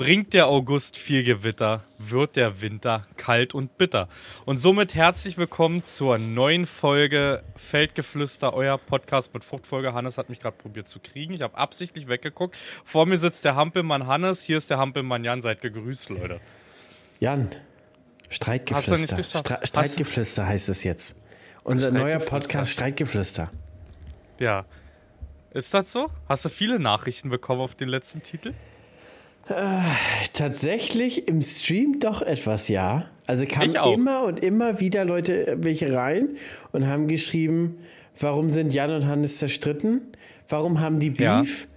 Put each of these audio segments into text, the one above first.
Bringt der August viel Gewitter, wird der Winter kalt und bitter. Und somit herzlich willkommen zur neuen Folge Feldgeflüster, euer Podcast mit Fruchtfolge. Hannes hat mich gerade probiert zu kriegen. Ich habe absichtlich weggeguckt. Vor mir sitzt der Hampelmann Hannes, hier ist der Hampelmann Jan. Seid gegrüßt, Leute. Jan, Streitgeflüster. Stre Streitgeflüster heißt es jetzt. Unser neuer Podcast Streitgeflüster. Ja. Ist das so? Hast du viele Nachrichten bekommen auf den letzten Titel? Äh, tatsächlich im Stream doch etwas, ja. Also kamen immer und immer wieder Leute welche rein und haben geschrieben, warum sind Jan und Hannes zerstritten? Warum haben die Beef? Ja.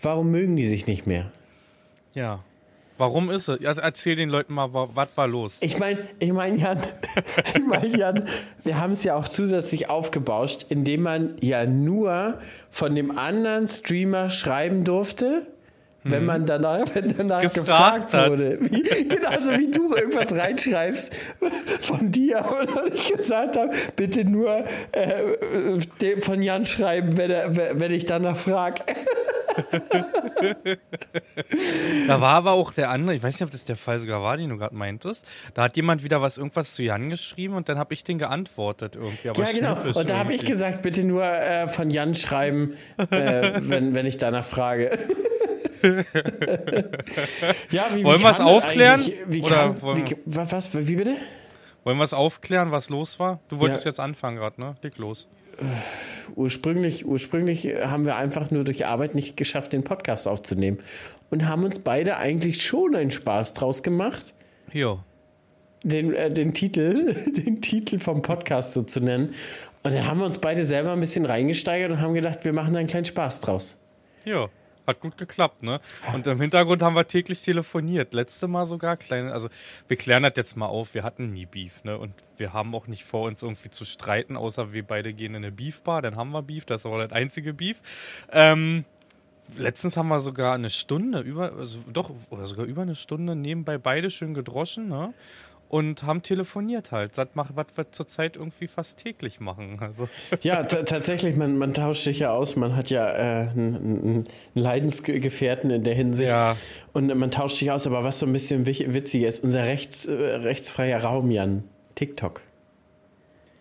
Warum mögen die sich nicht mehr? Ja. Warum ist es? Also erzähl den Leuten mal, was war los? Ich meine, ich meine, Jan, ich meine, Jan, wir haben es ja auch zusätzlich aufgebauscht, indem man ja nur von dem anderen Streamer schreiben durfte, wenn hm. man danach, wenn danach gefragt, gefragt wurde. Wie, genauso wie du irgendwas reinschreibst von dir und ich gesagt habe, bitte nur äh, von Jan schreiben, wenn, er, wenn ich danach frage. da war aber auch der andere, ich weiß nicht, ob das der Fall sogar war, den du gerade meintest. Da hat jemand wieder was irgendwas zu Jan geschrieben und dann habe ich den geantwortet irgendwie. ja, genau. Und da habe ich gesagt, bitte nur äh, von Jan schreiben, äh, wenn, wenn ich danach frage. ja, wie, wollen wir es aufklären? Wie kam, wie, was, wie bitte? Wollen wir es aufklären, was los war? Du wolltest ja. jetzt anfangen gerade, ne? Leg los. Ursprünglich, ursprünglich haben wir einfach nur durch Arbeit nicht geschafft, den Podcast aufzunehmen. Und haben uns beide eigentlich schon einen Spaß draus gemacht. Jo. Den, äh, den Titel, den Titel vom Podcast so zu nennen. Und dann haben wir uns beide selber ein bisschen reingesteigert und haben gedacht, wir machen einen kleinen Spaß draus. Ja. Hat gut geklappt, ne? Und im Hintergrund haben wir täglich telefoniert. Letzte Mal sogar kleine, also wir klären das jetzt mal auf, wir hatten nie Beef, ne? Und wir haben auch nicht vor, uns irgendwie zu streiten, außer wir beide gehen in eine Beefbar, dann haben wir Beef, das ist aber das einzige Beef. Ähm, letztens haben wir sogar eine Stunde, über, also doch, sogar über eine Stunde nebenbei beide schön gedroschen, ne? Und haben telefoniert halt. Das macht, was wir zurzeit irgendwie fast täglich machen. Also. Ja, tatsächlich, man, man tauscht sich ja aus. Man hat ja äh, einen, Leidensgefährten in der Hinsicht. Ja. Und man tauscht sich aus. Aber was so ein bisschen witzig ist, unser rechts, äh, rechtsfreier Raum, Jan, TikTok.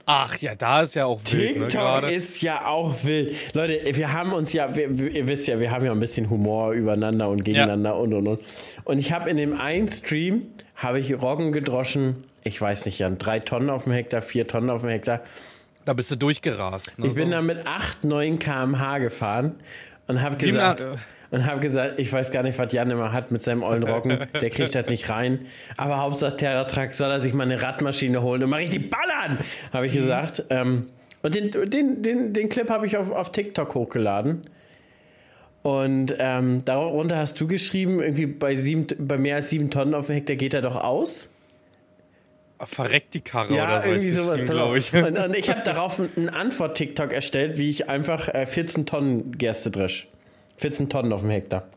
Ach ja, da ist ja auch wild. TikTok ne, ist ja auch wild. Leute, wir haben uns ja, wir, ihr wisst ja, wir haben ja ein bisschen Humor übereinander und gegeneinander ja. und und und. Und ich habe in dem einen Stream, habe ich Roggen gedroschen, ich weiß nicht, Jan, drei Tonnen auf dem Hektar, vier Tonnen auf dem Hektar. Da bist du durchgerast. Ne, ich bin so. da mit 8, 9 km/h gefahren und habe gesagt, und habe gesagt, ich weiß gar nicht, was Jan immer hat mit seinem ollen Roggen. Der kriegt das nicht rein. Aber Hauptsache Terratrack soll er sich mal eine Radmaschine holen und mal richtig ballern, habe ich mhm. gesagt. Ähm, und den, den, den, den Clip habe ich auf, auf TikTok hochgeladen. Und ähm, darunter hast du geschrieben, irgendwie bei, sieben, bei mehr als sieben Tonnen auf dem Hektar geht er doch aus. Verreckt die Karre ja, oder so. irgendwie sowas, glaube ich. Und, und ich habe darauf einen Antwort-TikTok erstellt, wie ich einfach äh, 14 Tonnen Gerste dresch. 14 Tonnen auf dem Hektar.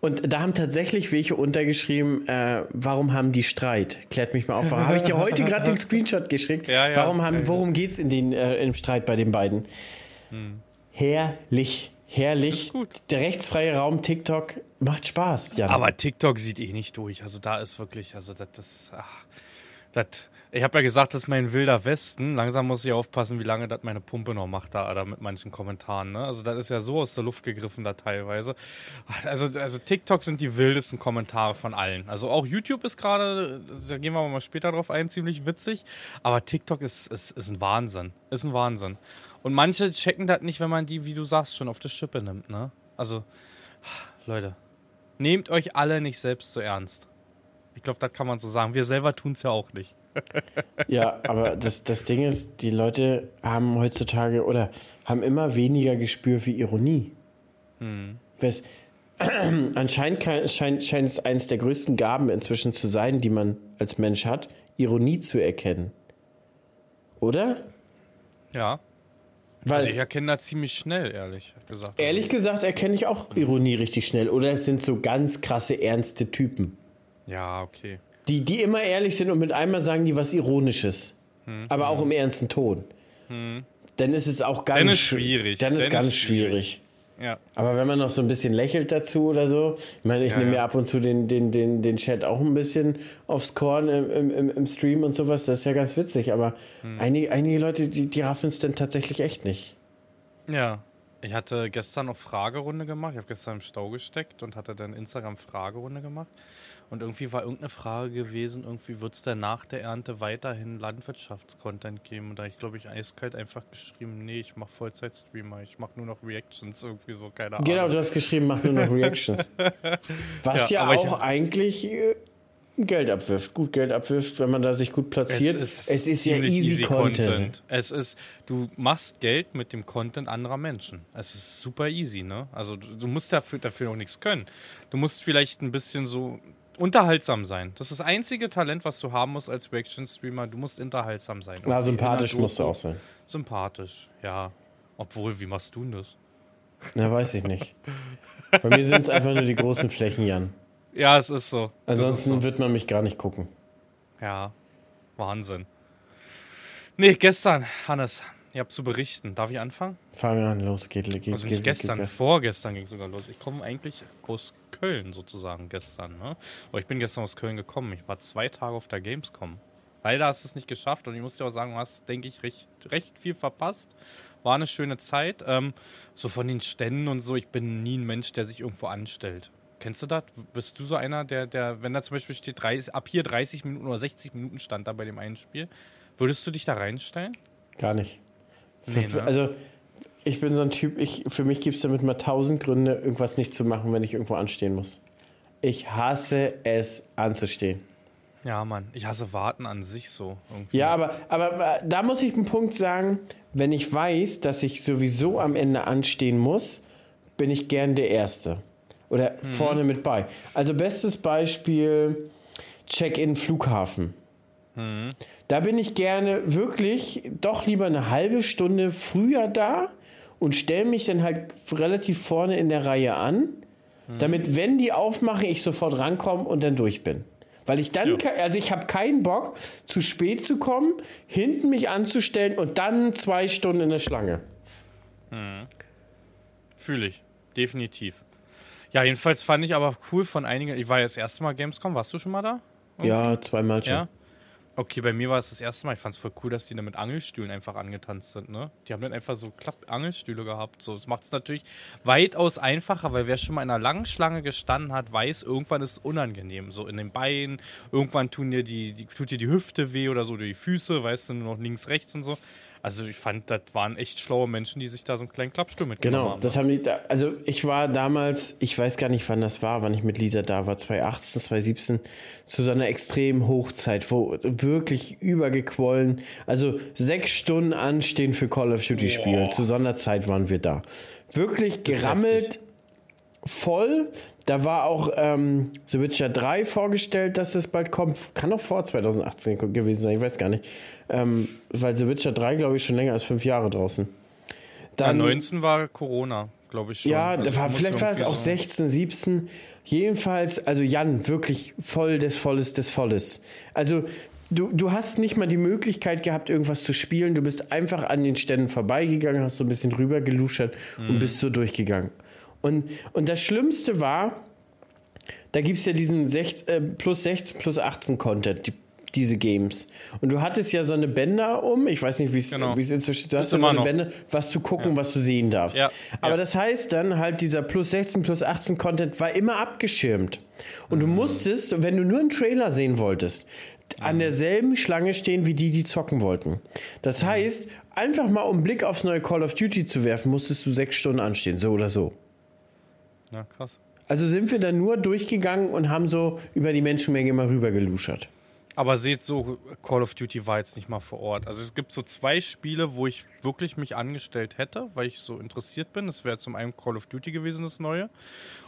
Und da haben tatsächlich welche untergeschrieben, äh, warum haben die Streit? Klärt mich mal auf. Habe ich dir heute gerade den Screenshot geschickt? Ja, ja. Warum haben, worum geht es in den, äh, im Streit bei den beiden? Hm. Herrlich. Herrlich. Der rechtsfreie Raum TikTok macht Spaß. Jan. Aber TikTok sieht eh nicht durch. Also da ist wirklich, also das, das, ach, das ich habe ja gesagt, das ist mein wilder Westen. Langsam muss ich aufpassen, wie lange das meine Pumpe noch macht, da, da mit manchen Kommentaren. Ne? Also, das ist ja so aus der Luft gegriffen, da teilweise. Also, also, TikTok sind die wildesten Kommentare von allen. Also, auch YouTube ist gerade, da gehen wir mal später drauf ein, ziemlich witzig. Aber TikTok ist, ist, ist ein Wahnsinn. Ist ein Wahnsinn. Und manche checken das nicht, wenn man die, wie du sagst, schon auf die Schippe nimmt. Ne? Also, Leute, nehmt euch alle nicht selbst so ernst. Ich glaube, das kann man so sagen. Wir selber tun es ja auch nicht ja, aber das, das Ding ist, die Leute haben heutzutage oder haben immer weniger Gespür für Ironie. Hm. Was, anscheinend scheint, scheint es eines der größten Gaben inzwischen zu sein, die man als Mensch hat, Ironie zu erkennen. Oder? Ja. Weil, also ich erkenne das ziemlich schnell, ehrlich gesagt. Ehrlich gesagt erkenne ich auch Ironie richtig schnell. Oder es sind so ganz krasse, ernste Typen. Ja, okay. Die, die immer ehrlich sind und mit einmal sagen die was Ironisches. Hm. Aber auch im ernsten Ton. Hm. Dann ist es auch ganz dann ist schwierig. Dann ist dann ganz ist schwierig. schwierig. Ja. Aber wenn man noch so ein bisschen lächelt dazu oder so, ich meine, ich Ja, nehme ja. mir ab und zu den, den, den, den Chat auch ein bisschen aufs Korn im, im, im, Stream und sowas, das ist ja ganz witzig, aber Hm. einige, einige Leute, die, die raffen es dann tatsächlich echt nicht. Ja. Ich hatte gestern noch Fragerunde gemacht. Ich habe gestern im Stau gesteckt und hatte dann Instagram-Fragerunde gemacht. Und irgendwie war irgendeine Frage gewesen, irgendwie wird es denn nach der Ernte weiterhin Landwirtschaftscontent geben? Und da ich glaube ich eiskalt einfach geschrieben, nee, ich mache Vollzeit-Streamer, ich mache nur noch Reactions, irgendwie so, keine Ahnung. Genau, du hast geschrieben, mach nur noch Reactions. Was Ja, ja, aber ich- auch eigentlich äh, Geld abwirft. Gut Geld abwirft, wenn man da sich gut platziert. Es ist, ja ziemlich easy, Content. Es ist, du machst Geld mit dem Content anderer Menschen. Es ist super easy, ne? Also du, du musst dafür, dafür noch nichts können. Du musst vielleicht ein bisschen so unterhaltsam sein. Das ist das einzige Talent, was du haben musst als Reaction-Streamer. Du musst unterhaltsam sein. Na, sympathisch musst du auch sein. Sympathisch, ja. Obwohl, wie machst du denn das? Na, weiß ich nicht. Bei mir sind es einfach nur die großen Flächen, Jan. Ja, es ist so. Ansonsten ist so. wird man mich gar nicht gucken. Ja, Wahnsinn. Nee, gestern, Hannes, ihr habt zu berichten. Darf ich anfangen? Fang an, los, geht, geht, Also geht, nicht gestern, geht, vorgestern ging es sogar los. Ich komme eigentlich aus Köln sozusagen gestern. Ne? Aber ich bin gestern aus Köln gekommen. Ich war zwei Tage auf der Gamescom. Leider hast du es nicht geschafft und ich muss dir auch sagen, du hast, denke ich, recht, recht viel verpasst. War eine schöne Zeit. Ähm, so von den Ständen und so, ich bin nie ein Mensch, der sich irgendwo anstellt. Kennst du das? Bist du so einer, der, der, wenn da zum Beispiel steht, 30, ab hier 30 Minuten oder 60 Minuten stand da bei dem einen Spiel, würdest du dich da reinstellen? Gar nicht. Nee, ne? Also, ich bin so ein Typ, ich, für mich gibt es damit mal tausend Gründe, irgendwas nicht zu machen, wenn ich irgendwo anstehen muss. Ich hasse es, anzustehen. Ja, Mann, ich hasse Warten an sich so. Irgendwie. Ja, aber, aber aber da muss ich einen Punkt sagen, wenn ich weiß, dass ich sowieso am Ende anstehen muss, bin ich gern der Erste. Oder vorne mit bei. Also bestes Beispiel, Check-in Flughafen. Da bin ich gerne wirklich doch lieber eine halbe Stunde früher da und stelle mich dann halt relativ vorne in der Reihe an, damit, wenn die aufmachen, ich sofort rankomme und dann durch bin. Weil ich dann, Ja. also ich habe keinen Bock, zu spät zu kommen, hinten mich anzustellen und dann zwei Stunden in der Schlange. Fühle ich. Definitiv. Ja, jedenfalls fand ich aber cool von einigen. Ich war ja das erste Mal Gamescom. Warst du schon mal da? Ja, zweimal schon. Ja. Okay, bei mir war es das erste Mal. Ich fand es voll cool, dass die da mit Angelstühlen einfach angetanzt sind, ne? Die haben dann einfach so Klapp-Angelstühle gehabt. So, das macht es natürlich weitaus einfacher, weil wer schon mal in einer langen Schlange gestanden hat, weiß, irgendwann ist es unangenehm. So in den Beinen, irgendwann tun dir die, die, tut dir die Hüfte weh oder so, oder die Füße, weißt du, nur noch links, rechts und so. Also ich fand, das waren echt schlaue Menschen, die sich da so einen kleinen Klappstuhl mitgenommen Genau, haben. das haben die da, also ich war damals, ich weiß gar nicht, wann das war, wann ich mit Lisa da war, 2018, 2017, zu so einer extremen Hochzeit, wo wirklich übergequollen, also sechs Stunden anstehen für Call of Duty Spiele, zu so einer Zeit waren wir da. Wirklich gerammelt, heftig. voll, da war auch ähm, The Witcher 3 vorgestellt, dass das bald kommt, kann auch vor 2018 gewesen sein, ich weiß gar nicht, ähm, weil The Witcher 3, glaube ich, schon länger als fünf Jahre draußen. Ja, Dann, 19 war Corona, glaube ich schon. ja, Also da war, vielleicht war es auch so- 16, 17. Jedenfalls, also Jan, wirklich voll des Volles des Volles. Also du, du hast nicht mal die Möglichkeit gehabt, irgendwas zu spielen. Du bist einfach an den Ständen vorbeigegangen, hast so ein bisschen rüber geluschert Mhm. und bist so durchgegangen. Und, und das Schlimmste war, da gibt es ja diesen 16, äh, plus 16, plus 18 Content, die, diese Games. Und du hattest ja so eine Bänder um, ich weiß nicht, wie es Genau. es inzwischen Du hast ja so eine noch. Bänder, was zu gucken, was du sehen darfst. Ja, Aber ja. das heißt dann halt, dieser plus 16, plus 18 Content war immer abgeschirmt. Und Mhm. du musstest, wenn du nur einen Trailer sehen wolltest, an derselben Schlange stehen wie die, die zocken wollten. Mhm. Das heißt, einfach mal um einen Blick aufs neue Call of Duty zu werfen, musstest du sechs Stunden anstehen, so oder so. Ja, krass. Also sind wir dann nur durchgegangen und haben so über die Menschenmenge mal rüber geluschert. Aber seht so, Call of Duty war jetzt nicht mal vor Ort. Also es gibt so zwei Spiele, wo ich wirklich mich angestellt hätte, weil ich so interessiert bin. Das wäre zum einen Call of Duty gewesen, das neue.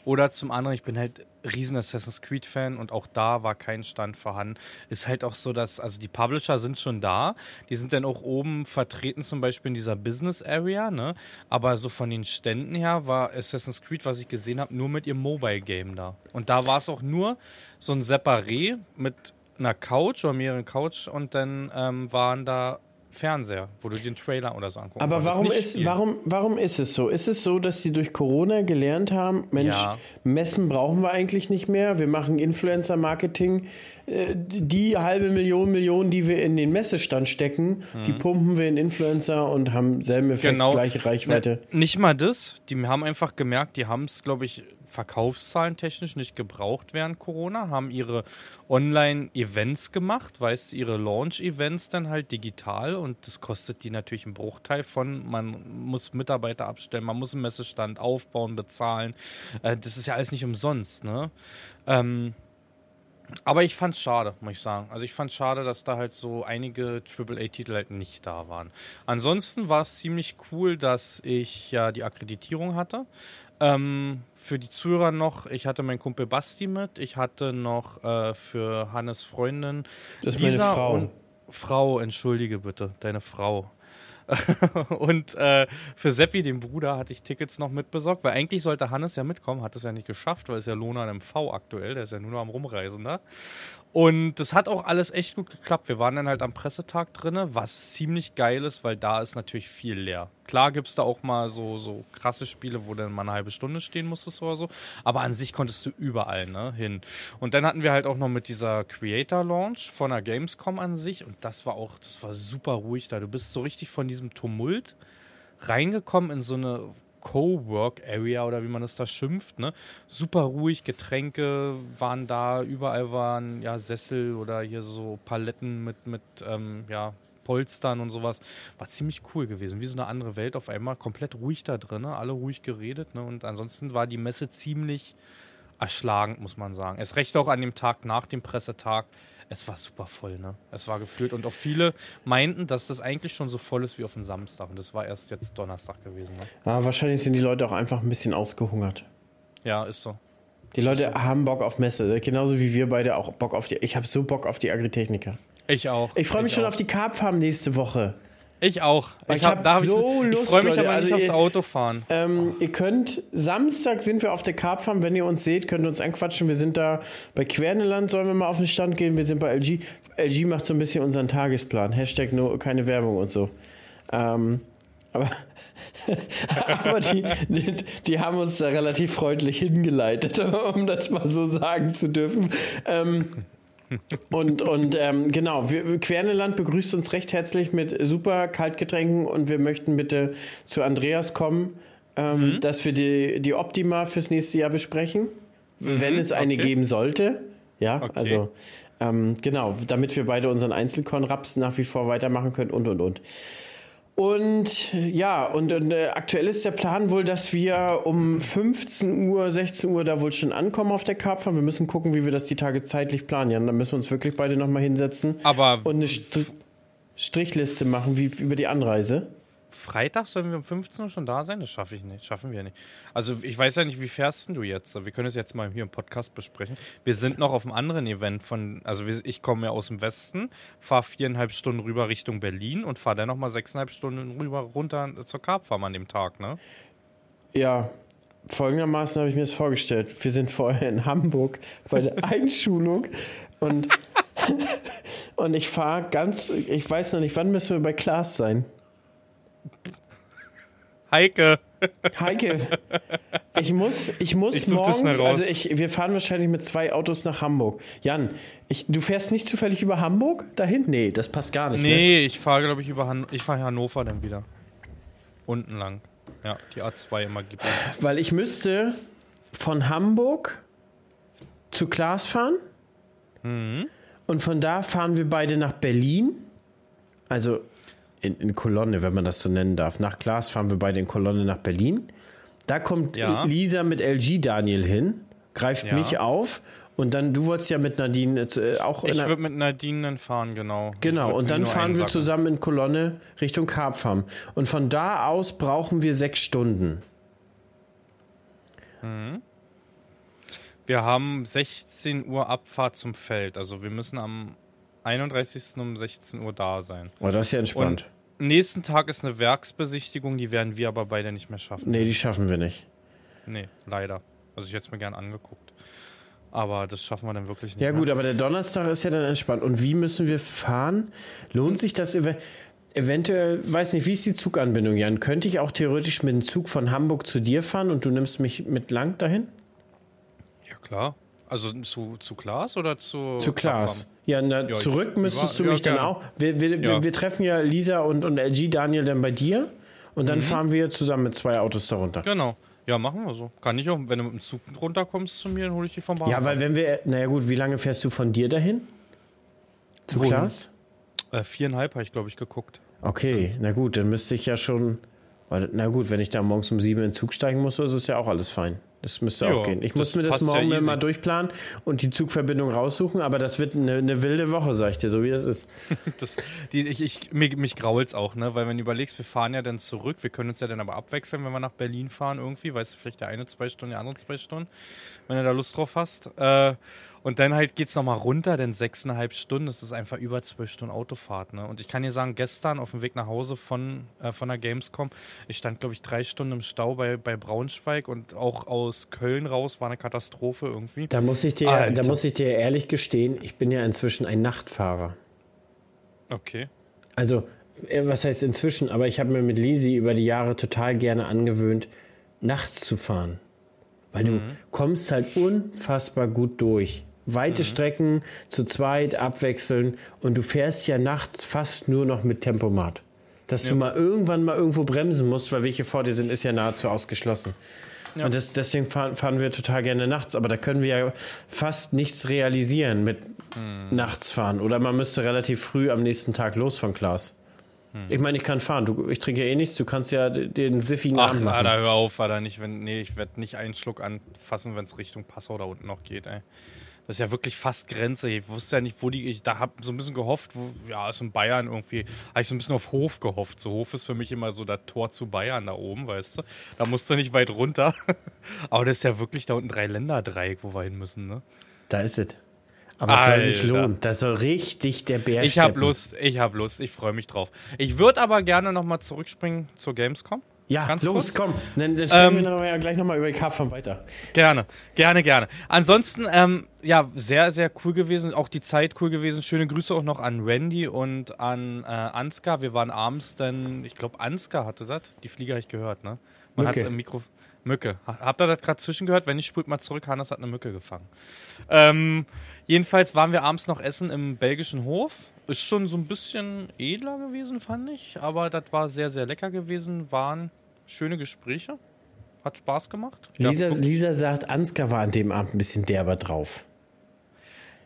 Oder zum anderen, ich bin halt riesen Assassin's Creed Fan und auch da war kein Stand vorhanden. Ist halt auch so, dass, also die Publisher sind schon da. Die sind dann auch oben vertreten, zum Beispiel in dieser Business Area, ne? Aber so von den Ständen her war Assassin's Creed, was ich gesehen habe, nur mit ihrem Mobile Game da. Und da war es auch nur so ein Separé mit einer Couch oder mehreren Couch und dann ähm, waren da Fernseher, wo du den Trailer oder so anguckst. Aber warum ist, warum, warum ist es so? Ist es so, dass sie durch Corona gelernt haben, Mensch, ja. Messen brauchen wir eigentlich nicht mehr, wir machen Influencer-Marketing, äh, die halbe Million, Millionen, die wir in den Messestand stecken, mhm. die pumpen wir in Influencer und haben selben Effekt, genau. gleiche Reichweite. Ne, nicht mal das, die haben einfach gemerkt, die haben es, glaube ich, Verkaufszahlen technisch nicht gebraucht während Corona, haben ihre Online-Events gemacht, weißt du, ihre Launch-Events dann halt digital und das kostet die natürlich einen Bruchteil von, man muss Mitarbeiter abstellen, man muss einen Messestand aufbauen, bezahlen. Äh, das ist ja alles nicht umsonst, ne? Ähm, aber ich fand's schade, muss ich sagen. Also ich fand's schade, dass da halt so einige AAA-Titel halt nicht da waren. Ansonsten war es ziemlich cool, dass ich ja die Akkreditierung hatte. Ähm, für die Zuhörer noch, ich hatte meinen Kumpel Basti mit, ich hatte noch äh, für Hannes Freundin. Das ist Lisa meine Frau. Frau, entschuldige bitte, deine Frau. und äh, für Seppi, den Bruder, hatte ich Tickets noch mitbesorgt, weil eigentlich sollte Hannes ja mitkommen, hat es ja nicht geschafft, weil es ja Lona im V aktuell, der ist ja nur noch am Rumreisen da. Und das hat auch alles echt gut geklappt. Wir waren dann halt am Pressetag drin, was ziemlich geil ist, weil da ist natürlich viel leer. Klar gibt es da auch mal so, so krasse Spiele, wo dann mal eine halbe Stunde stehen musstest oder so. Aber an sich konntest du überall ne, hin. Und dann hatten wir halt auch noch mit dieser Creator Launch von der Gamescom an sich. Und das war auch, das war super ruhig da. Du bist so richtig von diesem Tumult reingekommen in so eine Cowork-Area oder wie man es da schimpft. Ne? Super ruhig, Getränke waren da, überall waren ja Sessel oder hier so Paletten mit, mit ähm, ja, Polstern und sowas. War ziemlich cool gewesen. Wie so eine andere Welt auf einmal. Komplett ruhig da drin, alle ruhig geredet. Ne? Und ansonsten war die Messe ziemlich erschlagend, muss man sagen. Es recht auch an dem Tag nach dem Pressetag es war super voll, ne? Es war gefüllt und auch viele meinten, dass das eigentlich schon so voll ist wie auf dem Samstag und das war erst jetzt Donnerstag gewesen. Ne? Ja, wahrscheinlich sind die Leute auch einfach ein bisschen ausgehungert. Ja, ist so. Die das Leute so. haben Bock auf Messe, genauso wie wir beide auch Bock auf die. Ich habe so Bock auf die Agritechniker. Ich auch. Ich freue mich ich schon auch. auf die Carp Farm nächste Woche. Ich auch. Ich, ich habe hab so ich, Lust. Ich freue mich Leute. aber nicht also aufs Autofahren. Ähm, ihr könnt, Samstag sind wir auf der Karpfarm. Wenn ihr uns seht, könnt ihr uns anquatschen. Wir sind da bei Querneland, sollen wir mal auf den Stand gehen. Wir sind bei LG. LG macht so ein bisschen unseren Tagesplan. Hashtag no, keine Werbung und so. Ähm, aber, aber die, die, die, haben uns da relativ freundlich hingeleitet, um das mal so sagen zu dürfen. Ähm, und und ähm, genau, wir, Querneland begrüßt uns recht herzlich mit super Kaltgetränken und wir möchten bitte zu Andreas kommen, ähm, mhm. dass wir die, die Optima fürs nächste Jahr besprechen, mhm, wenn es eine okay. geben sollte. Ja, okay. also ähm, genau, damit wir beide unseren Einzelkorn-Raps nach wie vor weitermachen können und und und. Und ja, und, und äh, aktuell ist der Plan wohl, dass wir um 15 Uhr, 16 Uhr da wohl schon ankommen auf der Karpfahrt. Wir müssen gucken, wie wir das die Tage zeitlich planen. Ja, dann müssen wir uns wirklich beide nochmal hinsetzen Aber und eine St Strichliste machen, wie über die Anreise. Freitag sollen wir um 15 Uhr schon da sein? Das schaffe ich nicht. Schaffen wir nicht. Also ich weiß ja nicht, wie fährst du jetzt? Wir können es jetzt mal hier im Podcast besprechen. Wir sind noch auf einem anderen Event von, also ich komme ja aus dem Westen, fahre viereinhalb Stunden rüber Richtung Berlin und fahre dann nochmal sechseinhalb Stunden rüber runter zur Karpfarm an dem Tag, ne? Ja, folgendermaßen habe ich mir das vorgestellt. Wir sind vorher in Hamburg bei der Einschulung und, und ich fahre ganz, ich weiß noch nicht, wann müssen wir bei Klaas sein? Heike. Heike, ich muss, ich muss ich morgens, also ich, wir fahren wahrscheinlich mit zwei Autos nach Hamburg. Jan, ich, du fährst nicht zufällig über Hamburg dahin? Nee, das passt gar nicht. Nee, ne? ich fahre, glaube ich, über Han ich fahre Hannover dann wieder. Unten lang. Ja, die A2 immer gibt. Weil ich müsste von Hamburg zu Klaas fahren. Mhm. Und von da fahren wir beide nach Berlin. Also in, in, Kolonne, wenn man das so nennen darf. Nach Klaas fahren wir beide in Kolonne nach Berlin. Da kommt ja. Lisa mit LG Daniel hin, greift ja. mich auf und dann, du wolltest ja mit Nadine äh, auch. Ich würde mit Nadine dann fahren, genau. Genau, und dann fahren wir zusammen in Kolonne Richtung Karpfarm. Und von da aus brauchen wir sechs Stunden. Mhm. Wir haben 16 Uhr Abfahrt zum Feld. Also wir müssen am 31. um 16 Uhr da sein. Oh, das ist ja entspannt. Und nächsten Tag ist eine Werksbesichtigung, die werden wir aber beide nicht mehr schaffen. Nee, die schaffen wir nicht. Nee, leider. Also ich hätte es mir gern angeguckt. Aber das schaffen wir dann wirklich nicht. Ja, mehr. gut, aber der Donnerstag ist ja dann entspannt. Und wie müssen wir fahren? Lohnt sich das? eventuell, weiß nicht, wie ist die Zuganbindung, Jan? Könnte ich auch theoretisch mit dem Zug von Hamburg zu dir fahren und du nimmst mich mit lang dahin? Ja, klar. Also zu, zu Klaas oder zu. Zu Klaas. Ja, na, ja, zurück ich, müsstest du mich ja, dann auch. Wir, wir, ja. wir, treffen ja Lisa und, und LG Daniel dann bei dir und dann mhm. fahren wir zusammen mit zwei Autos darunter. Genau. Ja, machen wir so. Kann ich auch. Wenn du mit dem Zug runterkommst zu mir, dann hole ich dich vom Bahnhof. Ja, weil wenn wir. Naja, gut, wie lange fährst du von dir dahin? Zu Wohin? Klaas? Äh, viereinhalb habe ich, glaube ich, geguckt. Okay, na gut, dann müsste ich ja schon. Na gut, wenn ich da morgens um sieben in den Zug steigen muss, ist es ja auch alles fein. Das müsste jo, auch gehen. Ich muss mir das morgen ja mal durchplanen und die Zugverbindung raussuchen, aber das wird eine, eine wilde Woche, sag ich dir, so wie das ist. das, die, ich, ich, mich, mich grault es auch, ne? Weil wenn du überlegst, wir fahren ja dann zurück, wir können uns ja dann aber abwechseln, wenn wir nach Berlin fahren irgendwie, weißt du, vielleicht der eine zwei Stunden, der andere zwei Stunden, wenn du da Lust drauf hast. Äh, und dann halt geht es nochmal runter, denn sechseinhalb Stunden, das ist einfach über zwölf Stunden Autofahrt. Ne? Und ich kann dir sagen, gestern auf dem Weg nach Hause von, äh, von der Gamescom, ich stand, glaube ich, drei Stunden im Stau bei, bei Braunschweig und auch aus Köln raus war eine Katastrophe irgendwie. Da muss ich dir, da muss ich dir ehrlich gestehen, ich bin ja inzwischen ein Nachtfahrer. Okay. Also, äh, was heißt inzwischen, aber ich habe mir mit Lisi über die Jahre total gerne angewöhnt, nachts zu fahren. Weil mhm. du kommst halt unfassbar gut durch weite mhm. Strecken zu zweit abwechseln und du fährst ja nachts fast nur noch mit Tempomat. Dass ja. du mal irgendwann mal irgendwo bremsen musst, weil welche vor dir sind, ist ja nahezu ausgeschlossen. Ja. Und das, deswegen fahren, fahren, wir total gerne nachts, aber da können wir ja fast nichts realisieren mit mhm. nachts fahren. Oder man müsste relativ früh am nächsten Tag los von Klaas. Mhm. Ich meine, ich kann fahren. Du, ich trinke ja eh nichts. Du kannst ja den siffigen Ach, Abend machen. Alter, hör auf, Alter. Nicht, wenn, nee, ich werde nicht einen Schluck anfassen, wenn es Richtung Passau da unten noch geht, ey. Das ist ja wirklich fast Grenze. Ich wusste ja nicht, wo die. Ich da habe so ein bisschen gehofft, wo, ja, ist in Bayern irgendwie. Habe ich so ein bisschen auf Hof gehofft. So Hof ist für mich immer so das Tor zu Bayern da oben, weißt du. Da musst du nicht weit runter. Aber das ist ja wirklich da unten drei Länder-Dreieck, wo wir hin müssen, ne? Da ist es. Aber es soll sich lohnen. Das soll richtig der Bär Ich habe Lust, ich habe Lust, ich freue mich drauf. Ich würde aber gerne nochmal zurückspringen zur Gamescom. Ja, Ganz los, kurz. komm. Dann, dann sprechen ähm, wir ja gleich nochmal über die KFM weiter. Gerne, gerne, gerne. Ansonsten, ähm, ja, sehr, sehr cool gewesen. Auch die Zeit cool gewesen. Schöne Grüße auch noch an Randy und an äh, Ansgar. Wir waren abends dann, ich glaube, Ansgar hatte das. Die Flieger habe ich gehört, ne? Man hat es im Mikro. Mücke. Habt ihr das gerade zwischengehört? Wenn nicht, spult mal zurück. Hannes hat eine Mücke gefangen. Ähm, jedenfalls waren wir abends noch essen im belgischen Hof. Ist schon so ein bisschen edler gewesen, fand ich. Aber das war sehr, sehr lecker gewesen. Waren schöne Gespräche. Hat Spaß gemacht. Lisa, Lisa sagt, Ansgar war an dem Abend ein bisschen derber drauf.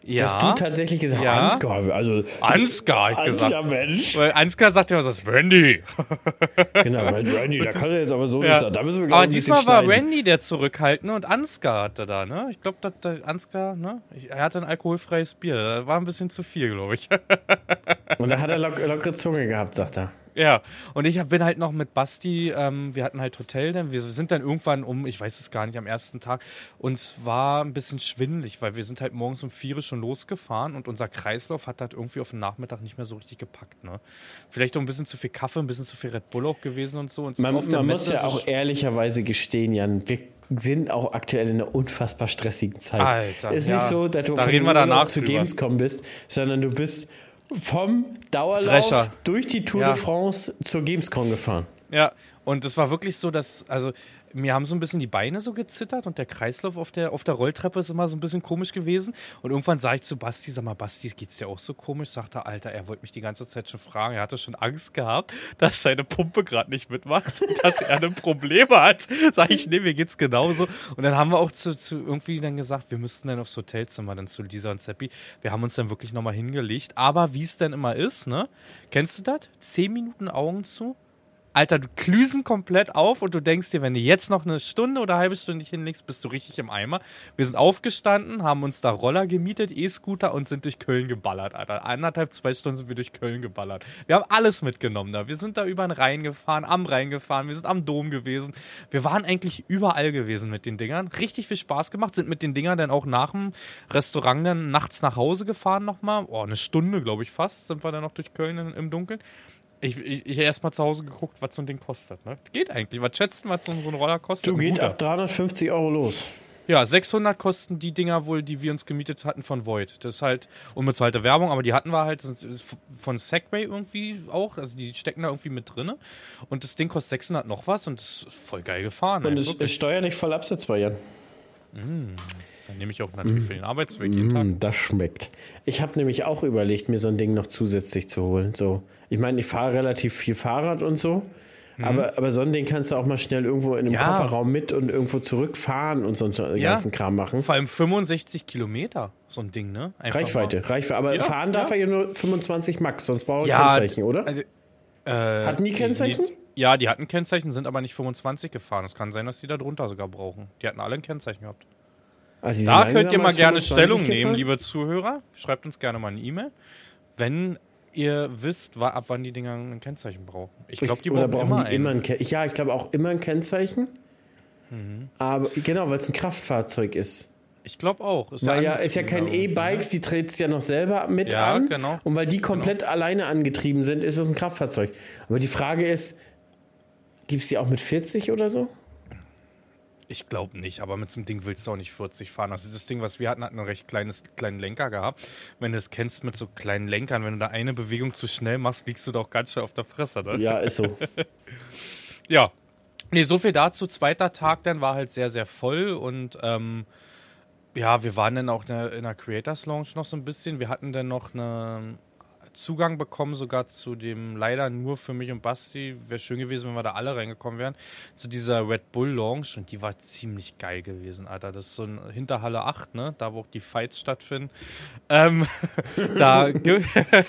Ja. Dass du tatsächlich gesagt ja. Ansgar, also. Ansgar, ich gesagt. Ansgar, Mensch. Weil Ansgar sagt ja, was ist Randy? genau, Randy, da kann er jetzt aber so ja. nicht sagen. Da müssen wir, aber diesmal war Randy der Zurückhaltende und Ansgar hatte da, ne? Ich glaube, Ansgar, ne? Er hatte ein alkoholfreies Bier. Da war ein bisschen zu viel, glaube ich. und da hat er lock, lockere Zunge gehabt, sagt er. Ja, und ich bin halt noch mit Basti, ähm, wir hatten halt Hotel, denn wir sind dann irgendwann um, ich weiß es gar nicht, am ersten Tag, uns war ein bisschen schwindelig, weil wir sind halt morgens um vier schon losgefahren und unser Kreislauf hat halt irgendwie auf den Nachmittag nicht mehr so richtig gepackt. Ne? Vielleicht auch ein bisschen zu viel Kaffee, ein bisschen zu viel Red Bull auch gewesen und so. Und man, man muss ja auch ehrlicherweise gestehen, Jan, wir sind auch aktuell in einer unfassbar stressigen Zeit. Alter, ist ja, nicht so, dass du da reden wir danach zu Gamescom bist, sondern du bist vom Dauerlauf Drescher. durch die Tour ja. de France zur Gamescom gefahren. Ja, und es war wirklich so, dass, also mir haben so ein bisschen die Beine so gezittert und der Kreislauf auf der, auf der Rolltreppe ist immer so ein bisschen komisch gewesen. Und irgendwann sah ich zu Basti, sag mal, Basti, geht's dir auch so komisch? Sagte, Alter, er wollte mich die ganze Zeit schon fragen. Er hatte schon Angst gehabt, dass seine Pumpe gerade nicht mitmacht und dass er ein Problem hat. Sag ich, nee, mir geht's genauso. Und dann haben wir auch zu, zu irgendwie dann gesagt, wir müssten dann aufs Hotelzimmer, dann zu Lisa und Seppi. Wir haben uns dann wirklich nochmal hingelegt. Aber wie es denn immer ist, ne? Kennst du das? Zehn Minuten Augen zu, Alter, du klüsen komplett auf und du denkst dir, wenn du jetzt noch eine Stunde oder eine halbe Stunde nicht hinlegst, bist du richtig im Eimer. Wir sind aufgestanden, haben uns da Roller gemietet, E-Scooter und sind durch Köln geballert, Alter. Eineinhalb, zwei Stunden sind wir durch Köln geballert. Wir haben alles mitgenommen da. Wir sind da über den Rhein gefahren, am Rhein gefahren, wir sind am Dom gewesen. Wir waren eigentlich überall gewesen mit den Dingern. Richtig viel Spaß gemacht, sind mit den Dingern dann auch nach dem Restaurant dann nachts nach Hause gefahren nochmal. Oh, eine Stunde, glaube ich fast, sind wir dann noch durch Köln im Dunkeln. Ich, ich, ich habe erst mal zu Hause geguckt, was so ein Ding kostet. Ne? Geht eigentlich. Was schätzen, was so, so ein Roller kostet? Du geht ab 350 Euro los. Ja, 600 kosten die Dinger wohl, die wir uns gemietet hatten von Void. Das ist halt unbezahlte Werbung, aber die hatten wir halt von Segway irgendwie auch. Also die stecken da irgendwie mit drin. Und das Ding kostet 600 noch was und ist voll geil gefahren. Und es ist steuerlich voll absetzbar, Jan. Dann nehme ich auch natürlich für den Arbeitsweg jeden Tag. Mm, das schmeckt. Ich habe nämlich auch überlegt, mir so ein Ding noch zusätzlich zu holen. So, ich meine, ich fahre relativ viel Fahrrad und so. Aber, aber so ein Ding kannst du auch mal schnell irgendwo in einem Mhm. Ja. Kofferraum mit und irgendwo zurückfahren und so einen Ja. ganzen Kram machen. Vor allem 65 Kilometer, so ein Ding, ne? Einfach Reichweite, Reichweite. Aber Ja, fahren darf er ja nur 25 Max, sonst braucht er Kennzeichen, oder? Also, äh, Hatten die Kennzeichen? Die, ja, die hatten Kennzeichen, sind aber nicht 25 gefahren. Es kann sein, dass die da drunter sogar brauchen. Die hatten alle ein Kennzeichen gehabt. Also Da könnt ihr mal gerne 25 Stellung nehmen, liebe Zuhörer. Schreibt uns gerne mal eine E-Mail, wenn ihr wisst, ab wann die Dinger ein Kennzeichen brauchen. Ich glaube, die Oder brauchen, brauchen immer, die immer ein. Kennzeichen? Ja, ich glaube auch immer ein Kennzeichen. Mhm. Aber genau, weil es ein Kraftfahrzeug ist. Ich glaube auch. Ist Weil ja, ist ja kein irgendwie, E-Bikes, die dreht es ja noch selber mit Ja, an. genau. Und weil die komplett alleine angetrieben sind, ist es ein Kraftfahrzeug. Aber die Frage ist, gibt es die auch mit 40 oder so? Ich glaube nicht, aber mit so einem Ding willst du auch nicht 40 fahren. Also das Ding, was wir hatten, hat einen recht kleines, kleinen Lenker gehabt. Wenn du es kennst mit so kleinen Lenkern, wenn du da eine Bewegung zu schnell machst, liegst du doch ganz schnell auf der Fresse. Ne? Ja, ist so. Ja. Nee, so viel dazu. Zweiter Tag dann war halt sehr, sehr voll und ähm, ja, wir waren dann auch in der, in der Creators Lounge noch so ein bisschen. Wir hatten dann noch einen Zugang bekommen, sogar zu dem, leider nur für mich und Basti. Wäre schön gewesen, wenn wir da alle reingekommen wären, zu dieser Red Bull Lounge und die war ziemlich geil gewesen, Alter. Das ist so ein Hinterhalle 8, ne? Da, wo auch die Fights stattfinden. Ähm, da, gi-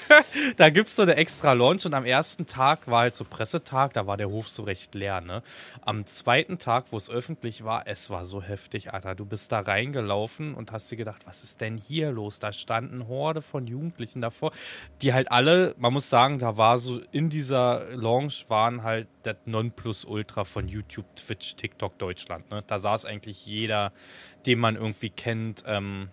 da gibt's so eine extra Launch und am ersten Tag war halt so Pressetag, da war der Hof so recht leer, ne? Am zweiten Tag, wo es öffentlich war, es war so heftig, Alter. Du bist da reingelaufen und hast dir gedacht, was ist denn hier los? Da standen Horde von Jugendlichen davor, die halt alle, man muss sagen, da war so in dieser Lounge waren halt das Nonplusultra von YouTube, Twitch, TikTok Deutschland, ne? Da saß eigentlich jeder, den man irgendwie kennt, ähm,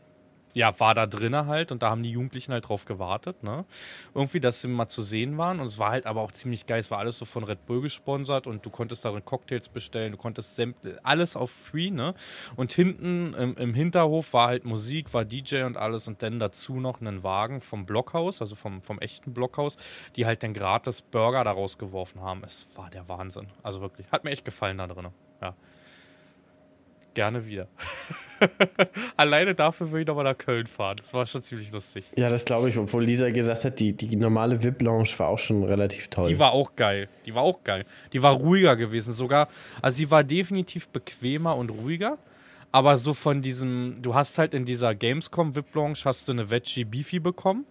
ja, war da drinnen halt und da haben die Jugendlichen halt drauf gewartet, ne? Irgendwie, dass sie mal zu sehen waren und es war halt aber auch ziemlich geil. Es war alles so von Red Bull gesponsert und du konntest darin Cocktails bestellen, du konntest alles auf Free, ne? Und hinten im, im Hinterhof war halt Musik, war DJ und alles und dann dazu noch einen Wagen vom Blockhaus, also vom, vom echten Blockhaus, die halt dann gratis Burger da rausgeworfen haben. Es war der Wahnsinn. Also wirklich, hat mir echt gefallen da drinnen, ja. Gerne wieder. Alleine dafür würde ich nochmal nach Köln fahren. Das war schon ziemlich lustig. Ja, das glaube ich, obwohl Lisa gesagt hat, die, die normale VIP-Lounge war auch schon relativ toll. Die war auch geil. Die war auch geil. Die war ruhiger gewesen sogar. Also sie war definitiv bequemer und ruhiger. Aber so von diesem, du hast halt in dieser Gamescom VIP Lounge hast du eine Veggie Beefy bekommen.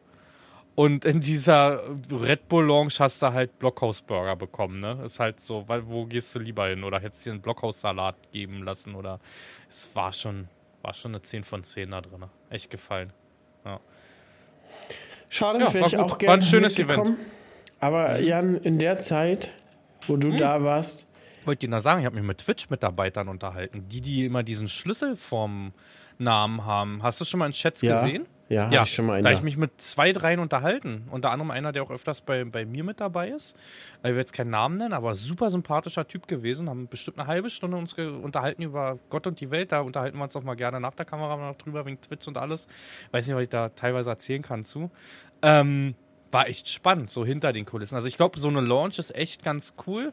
Und in dieser Red Bull Lounge hast du halt Blockhaus Burger bekommen, ne? Ist halt so, weil wo gehst du lieber hin? Oder hättest du dir einen Blockhaus Salat geben lassen? Oder es war schon, war schon eine 10 von 10 da drin. Echt gefallen. Schade, Ja, wäre war ich auch War gerne ein schönes mitgekommen. Aber Jan, in der Zeit, wo du da warst, Wollte ich nur sagen, ich habe mich mit Twitch-Mitarbeitern unterhalten, die, die immer diesen Schlüssel vom Namen haben. Hast du schon mal in Chats Ja. gesehen? Ja, hatte ich schon mal einen da da. ich mich mit zwei, dreien unterhalten. Unter anderem einer, der auch öfters bei, bei mir mit dabei ist. Ich will jetzt keinen Namen nennen, aber super sympathischer Typ gewesen. Haben bestimmt eine halbe Stunde uns unterhalten über Gott und die Welt. Da unterhalten wir uns auch mal gerne nach der Kamera noch drüber, wegen Twitch und alles. Weiß nicht, was ich da teilweise erzählen kann zu. Ähm, war echt spannend, so hinter den Kulissen. Also ich glaube, so eine Launch ist echt ganz cool.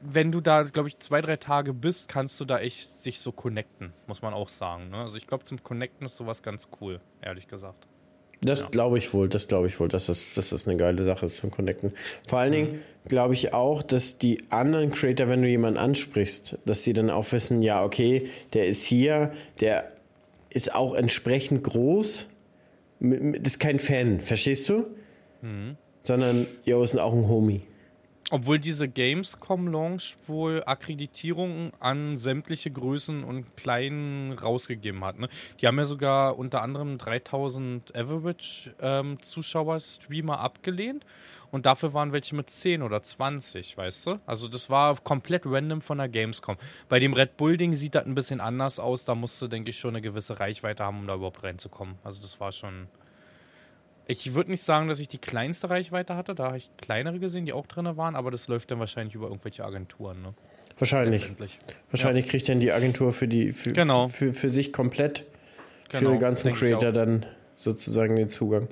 Wenn du da, glaube ich, zwei, drei Tage bist, kannst du da echt dich so connecten, muss man auch sagen. Ne? Also ich glaube, zum Connecten ist sowas ganz cool, ehrlich gesagt. Das glaube ich wohl, das glaube ich wohl, dass das, dass das eine geile Sache ist zum Connecten. Vor allen Dingen glaube ich auch, dass die anderen Creator, wenn du jemanden ansprichst, dass sie dann auch wissen, ja, okay, der ist hier, der ist auch entsprechend groß. Das ist kein Fan, verstehst du? Sondern, jo, ist auch ein Homie. Obwohl diese Gamescom Lounge wohl Akkreditierungen an sämtliche Größen und Kleinen rausgegeben hat. Ne? Die haben ja sogar unter anderem 3000 Average ähm, abgelehnt und dafür waren welche mit 10 oder 20, weißt du? Also das war komplett random von der Gamescom. Bei dem Red Bull Ding sieht das ein bisschen anders aus. Da musst du, denke ich, schon eine gewisse Reichweite haben, um da überhaupt reinzukommen. Also das war schon. Ich würde nicht sagen, dass ich die kleinste Reichweite hatte. Da habe ich kleinere gesehen, die auch drin waren, aber das läuft dann wahrscheinlich über irgendwelche Agenturen. Ne? Wahrscheinlich. Wahrscheinlich ja. kriegt dann die Agentur für die für, genau. für, für sich komplett genau. für die ganzen Creator dann sozusagen den Zugang.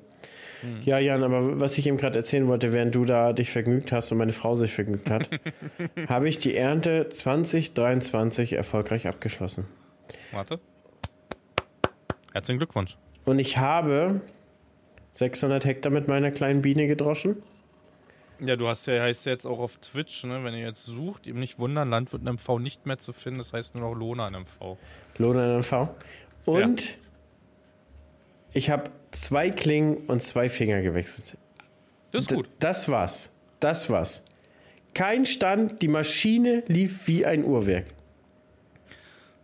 Mhm. Ja, Jan, aber was ich eben gerade erzählen wollte, während du da dich vergnügt hast und meine Frau sich vergnügt hat, habe ich die Ernte 2023 erfolgreich abgeschlossen. Warte. Herzlichen Glückwunsch. Und ich habe 600 Hektar mit meiner kleinen Biene gedroschen. Ja, du hast ja, heißt ja jetzt auch auf Twitch, ne, wenn ihr jetzt sucht, eben nicht wundern, Landwirt in MV nicht mehr zu finden, das heißt nur noch Lohner in MV. Lohner in MV. Und ja. ich habe zwei Klingen und zwei Finger gewechselt. Das ist gut. D das war's. Das war's. Kein Stand, die Maschine lief wie ein Uhrwerk.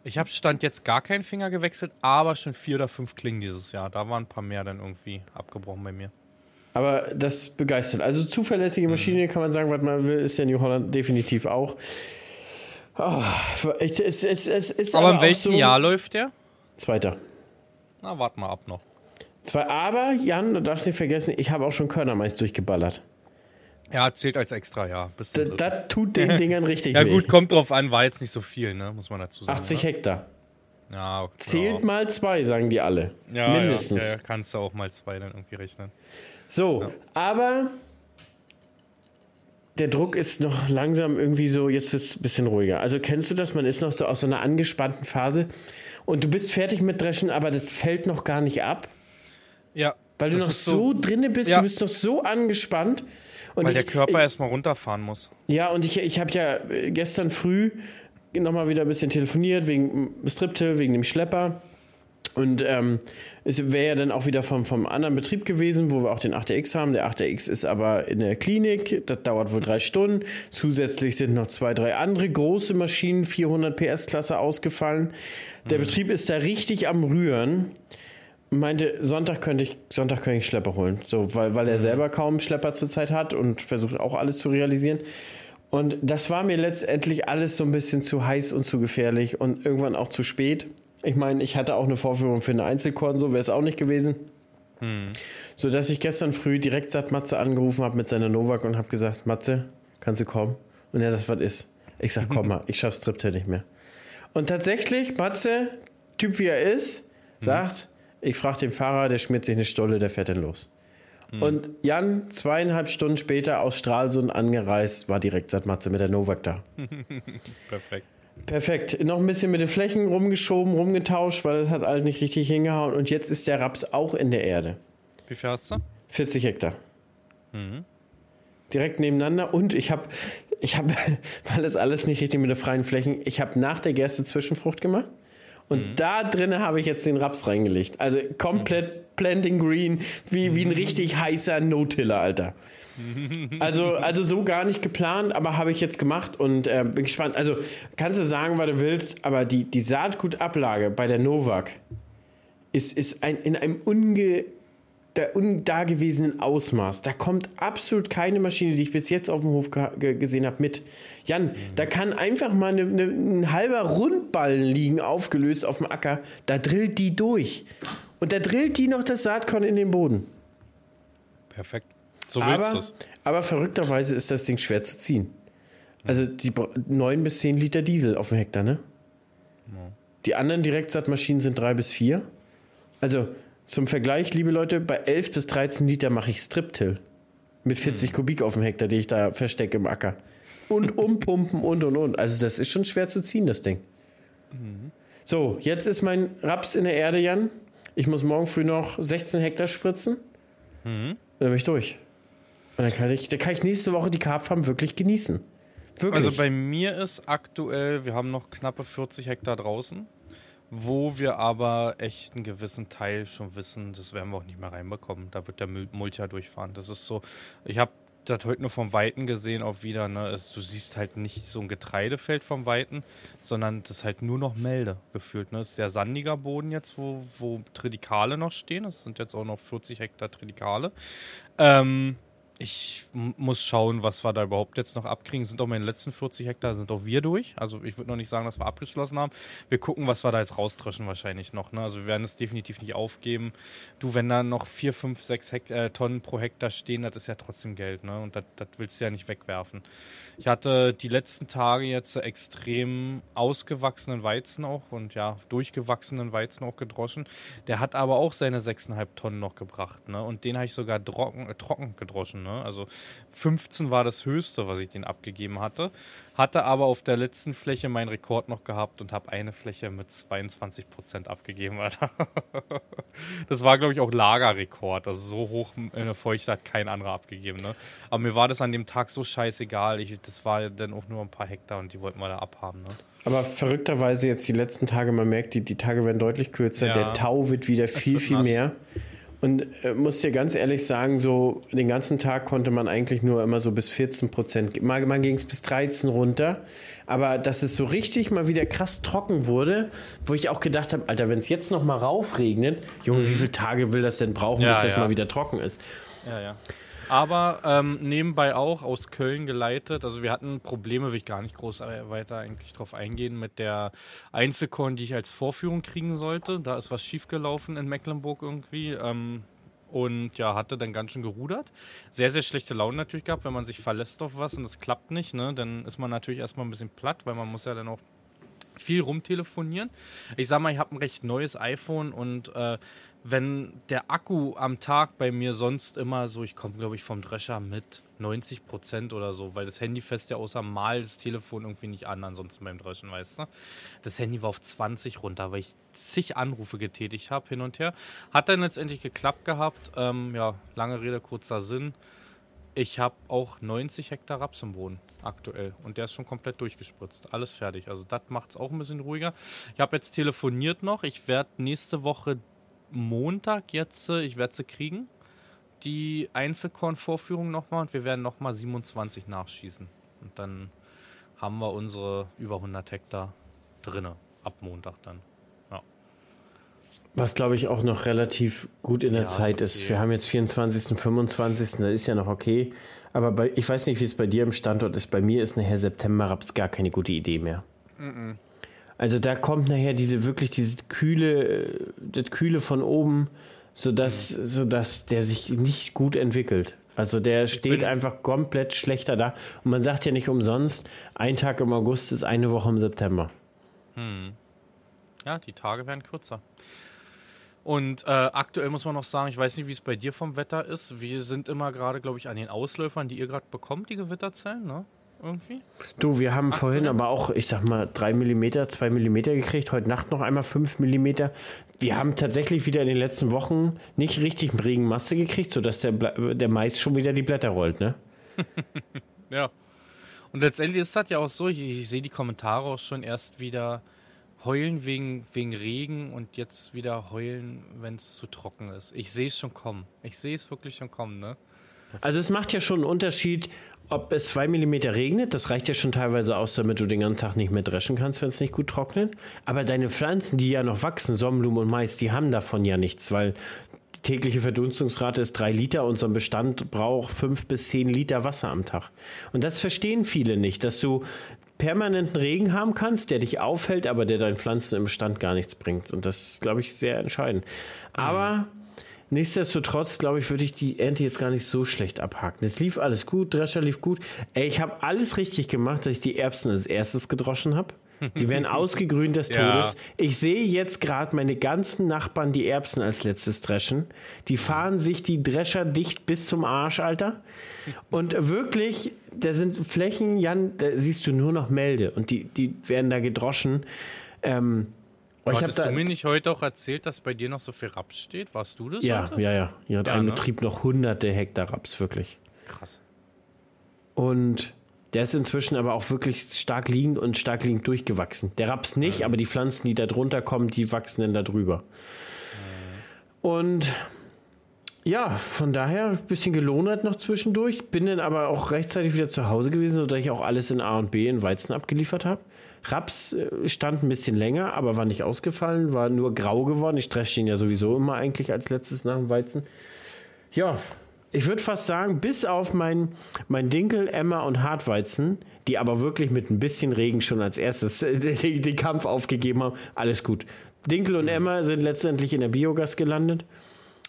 Ich habe Stand jetzt gar keinen Finger gewechselt, aber schon vier oder fünf Klingen dieses Jahr. Da waren ein paar mehr dann irgendwie abgebrochen bei mir. Aber das begeistert. Also zuverlässige mhm. Maschine, mhm. kann man sagen, was man will, ist der New Holland definitiv auch. Oh, es, es, es, es ist aber, aber in welchem so Jahr läuft der? Zweiter. Na, warte mal ab noch. Zwei, aber, Jan, du darfst nicht vergessen, ich habe auch schon Körnermais durchgeballert. Ja, zählt als extra, ja. Das, das tut den Dingern richtig Ja, gut, kommt drauf an, war jetzt nicht so viel, ne? muss man dazu sagen. 80 ne? Hektar. Ja, okay. Zählt mal zwei, sagen die alle. Ja, Mindestens. Ja, ja, kannst du auch mal zwei dann irgendwie rechnen. So, ja. aber der Druck ist noch langsam irgendwie so, jetzt wird es ein bisschen ruhiger. Also kennst du das? Man ist noch so aus so einer angespannten Phase und du bist fertig mit Dreschen, aber das fällt noch gar nicht ab. Ja. Weil du noch so, so drinne bist, ja. du bist noch so angespannt. Und Weil ich, der Körper erstmal runterfahren muss. Ja, und ich, ich habe ja gestern früh nochmal wieder ein bisschen telefoniert wegen Stripte, wegen dem Schlepper. Und ähm, es wäre ja dann auch wieder vom, vom anderen Betrieb gewesen, wo wir auch den 8RX haben. Der 8RX ist aber in der Klinik, das dauert wohl drei Stunden. Zusätzlich sind noch zwei, drei andere große Maschinen, 400 PS-Klasse ausgefallen. Der mhm. Betrieb ist da richtig am Rühren meinte, Sonntag könnte ich, Sonntag könnte ich Schlepper holen. So, weil, weil er mhm. selber kaum Schlepper zurzeit hat und versucht auch alles zu realisieren. Und das war mir letztendlich alles so ein bisschen zu heiß und zu gefährlich und irgendwann auch zu spät. Ich meine, ich hatte auch eine Vorführung für eine Einzelkorn, so wäre es auch nicht gewesen. Mhm. So dass ich gestern früh direkt satt Matze angerufen habe mit seiner Novak und habe gesagt, Matze, kannst du kommen? Und er sagt, was ist? Ich sag, komm mal, ich schaff's Stripte nicht mehr. Und tatsächlich, Matze, Typ wie er ist, mhm. sagt, ich frage den Fahrer, der schmiert sich eine Stolle, der fährt dann los. Mhm. Und Jan, zweieinhalb Stunden später aus Stralsund angereist, war direkt seit Matze mit der Novak da. Perfekt. Perfekt. Noch ein bisschen mit den Flächen rumgeschoben, rumgetauscht, weil das hat halt nicht richtig hingehauen. Und jetzt ist der Raps auch in der Erde. Wie viel hast du? 40 Hektar. Mhm. Direkt nebeneinander. Und ich habe, ich habe, weil das alles nicht richtig mit den freien Flächen, ich habe nach der Gerste Zwischenfrucht gemacht. Und mhm. da drinnen habe ich jetzt den Raps reingelegt. Also komplett Planting Green, wie, wie ein richtig heißer No-Tiller, Alter. Also, also so gar nicht geplant, aber habe ich jetzt gemacht und äh, bin gespannt. Also kannst du sagen, was du willst, aber die, die Saatgutablage bei der Novak ist, ist ein, in einem unge der undagewesenen Ausmaß. Da kommt absolut keine Maschine, die ich bis jetzt auf dem Hof gesehen habe, mit. Jan, mhm. da kann einfach mal eine, eine, ein halber Rundballen liegen, aufgelöst auf dem Acker. Da drillt die durch. Und da drillt die noch das Saatkorn in den Boden. Perfekt. So willst aber, du's. aber verrückterweise ist das Ding schwer zu ziehen. Also die 9 bis 10 Liter Diesel auf dem Hektar, ne? Ja. Die anderen Direktsaatmaschinen sind 3 bis 4. Also zum Vergleich, liebe Leute, bei 11 bis 13 Liter mache ich Strip-Till. Mit 40 hm. Kubik auf dem Hektar, die ich da verstecke im Acker. Und umpumpen und und und. Also, das ist schon schwer zu ziehen, das Ding. Mhm. So, jetzt ist mein Raps in der Erde, Jan. Ich muss morgen früh noch 16 Hektar spritzen. Mhm. Dann bin ich durch. Und dann kann ich, dann kann ich nächste Woche die Karpfarm wirklich genießen. Wirklich. Also bei mir ist aktuell, wir haben noch knappe 40 Hektar draußen wo wir aber echt einen gewissen Teil schon wissen, das werden wir auch nicht mehr reinbekommen. Da wird der Mulcher durchfahren. Das ist so, ich habe das heute nur vom Weiten gesehen auch wieder. Ne? Also, du siehst halt nicht so ein Getreidefeld vom Weiten, sondern das ist halt nur noch Melde gefühlt. Ne? Das ist sehr sandiger Boden jetzt, wo, wo Tridikale noch stehen. Das sind jetzt auch noch 40 Hektar Tridikale. Ähm, ich muss schauen, was wir da überhaupt jetzt noch abkriegen. Sind auch meine letzten 40 Hektar, sind auch wir durch. Also ich würde noch nicht sagen, dass wir abgeschlossen haben. Wir gucken, was wir da jetzt rausdreschen wahrscheinlich noch. Ne? Also wir werden es definitiv nicht aufgeben. Du, wenn da noch 4, 5, 6 Hekt äh, Tonnen pro Hektar stehen, das ist ja trotzdem Geld. Ne? Und das, das willst du ja nicht wegwerfen. Ich hatte die letzten Tage jetzt extrem ausgewachsenen Weizen auch und ja, durchgewachsenen Weizen auch gedroschen. Der hat aber auch seine 6,5 Tonnen noch gebracht. Ne? Und den habe ich sogar trocken, äh, trocken gedroschen. Ne? Ne? Also 15 war das höchste, was ich den abgegeben hatte. Hatte aber auf der letzten Fläche meinen Rekord noch gehabt und habe eine Fläche mit 22 Prozent abgegeben. das war, glaube ich, auch Lagerrekord. Also so hoch in der Feuchte hat kein anderer abgegeben. Ne? Aber mir war das an dem Tag so scheißegal. Ich, das war dann auch nur ein paar Hektar und die wollten wir da abhaben. Ne? Aber verrückterweise jetzt die letzten Tage, man merkt, die, die Tage werden deutlich kürzer. Ja. Der Tau wird wieder viel, wird viel nass. mehr. Und äh, muss dir ganz ehrlich sagen, so den ganzen Tag konnte man eigentlich nur immer so bis 14 Prozent. Mal, mal ging es bis 13 runter. Aber dass es so richtig mal wieder krass trocken wurde, wo ich auch gedacht habe, Alter, wenn es jetzt noch mal raufregnet, Junge, wie mhm. viele Tage will das denn brauchen, ja, bis das ja. mal wieder trocken ist? Ja, ja. Aber ähm, nebenbei auch aus Köln geleitet. Also wir hatten Probleme, will ich gar nicht groß weiter eigentlich drauf eingehen, mit der Einzelkorn, die ich als Vorführung kriegen sollte. Da ist was schiefgelaufen in Mecklenburg irgendwie. Ähm, und ja, hatte dann ganz schön gerudert. Sehr, sehr schlechte Laune natürlich gehabt, wenn man sich verlässt auf was und es klappt nicht, ne? Dann ist man natürlich erstmal ein bisschen platt, weil man muss ja dann auch viel rumtelefonieren. Ich sag mal, ich habe ein recht neues iPhone und äh, wenn der Akku am Tag bei mir sonst immer so, ich komme glaube ich vom Drescher mit 90 Prozent oder so, weil das Handy fässt ja außer mal das Telefon irgendwie nicht an, ansonsten beim Dreschen, weißt du. Das Handy war auf 20 runter, weil ich zig Anrufe getätigt habe hin und her. Hat dann letztendlich geklappt gehabt. Ähm, ja, lange Rede, kurzer Sinn. Ich habe auch 90 Hektar Raps im Boden aktuell und der ist schon komplett durchgespritzt. Alles fertig. Also das macht es auch ein bisschen ruhiger. Ich habe jetzt telefoniert noch. Ich werde nächste Woche Montag jetzt, äh, ich werde sie kriegen, die Einzelkorn-Vorführung nochmal und wir werden nochmal 27 nachschießen. Und dann haben wir unsere über 100 Hektar drinne, ab Montag dann. Ja. Was glaube ich auch noch relativ gut in der ja, Zeit ist, okay. Wir haben jetzt 24., 25., das ist ja noch okay. Aber bei, ich weiß nicht, wie es bei dir im Standort ist. Bei mir ist nachher September Raps gar keine gute Idee mehr. Mm, -mm. Also da kommt nachher diese wirklich diese kühle, das Kühle von oben, sodass, mhm. sodass der sich nicht gut entwickelt. Also der steht einfach komplett schlechter da. Und man sagt ja nicht umsonst, ein Tag im August ist eine Woche im September. Hm. Ja, die Tage werden kürzer. Und äh, aktuell muss man noch sagen, ich weiß nicht, wie es bei dir vom Wetter ist. Wir sind immer gerade, glaube ich, an den Ausläufern, die ihr gerade bekommt, die Gewitterzellen, ne? Irgendwie? Du, wir haben Ach, vorhin aber auch, ich sag mal, 3 mm, 2 mm gekriegt, heute Nacht noch einmal 5 mm. Wir haben tatsächlich wieder in den letzten Wochen nicht richtig Regenmasse gekriegt, sodass der, der Mais schon wieder die Blätter rollt, ne? ja. Und letztendlich ist das ja auch so, ich, ich sehe die Kommentare auch schon erst wieder heulen wegen, wegen Regen und jetzt wieder heulen, wenn es zu trocken ist. Ich sehe es schon kommen. Ich sehe es wirklich schon kommen, ne? Also es macht ja schon einen Unterschied, ob es zwei Millimeter regnet, das reicht ja schon teilweise aus, damit du den ganzen Tag nicht mehr dreschen kannst, wenn es nicht gut trocknet. Aber deine Pflanzen, die ja noch wachsen, Sonnenblumen und Mais, die haben davon ja nichts, weil die tägliche Verdunstungsrate ist drei Liter und so ein Bestand braucht fünf bis zehn Liter Wasser am Tag. Und das verstehen viele nicht, dass du permanenten Regen haben kannst, der dich aufhält, aber der deinen Pflanzen im Bestand gar nichts bringt. Und das ist, glaube ich, sehr entscheidend. Aber mhm Nichtsdestotrotz, glaube ich, würde ich die Ernte jetzt gar nicht so schlecht abhaken. Es lief alles gut, Drescher lief gut. Ey, ich habe alles richtig gemacht, dass ich die Erbsen als erstes gedroschen habe. Die werden ausgegrünt des Todes. Ja. Ich sehe jetzt gerade meine ganzen Nachbarn die Erbsen als letztes dreschen. Die fahren sich die Drescher dicht bis zum Arsch, Alter. Und wirklich, da sind Flächen, Jan, da siehst du nur noch Melde und die, die werden da gedroschen. Ähm, Oh, Hattest da, du mir nicht heute auch erzählt, dass bei dir noch so viel Raps steht? Warst du das? Ja, heute? ja, ja. Hier hat ja, ein ne? Betrieb noch hunderte Hektar Raps, wirklich. Krass. Und der ist inzwischen aber auch wirklich stark liegend und stark liegend durchgewachsen. Der Raps nicht, mhm. aber die Pflanzen, die da drunter kommen, die wachsen dann da drüber. Mhm. Und ja, von daher ein bisschen gelohnert noch zwischendurch. Bin dann aber auch rechtzeitig wieder zu Hause gewesen, sodass ich auch alles in A und B in Weizen abgeliefert habe. Raps äh, stand ein bisschen länger, aber war nicht ausgefallen, war nur grau geworden. Ich dresche ihn ja sowieso immer eigentlich als letztes nach dem Weizen. Ja, Ich würde fast sagen, bis auf mein, mein Dinkel, Emma und Hartweizen, die aber wirklich mit ein bisschen Regen schon als erstes den, den Kampf aufgegeben haben, alles gut. Dinkel und Emma sind letztendlich in der Biogas gelandet.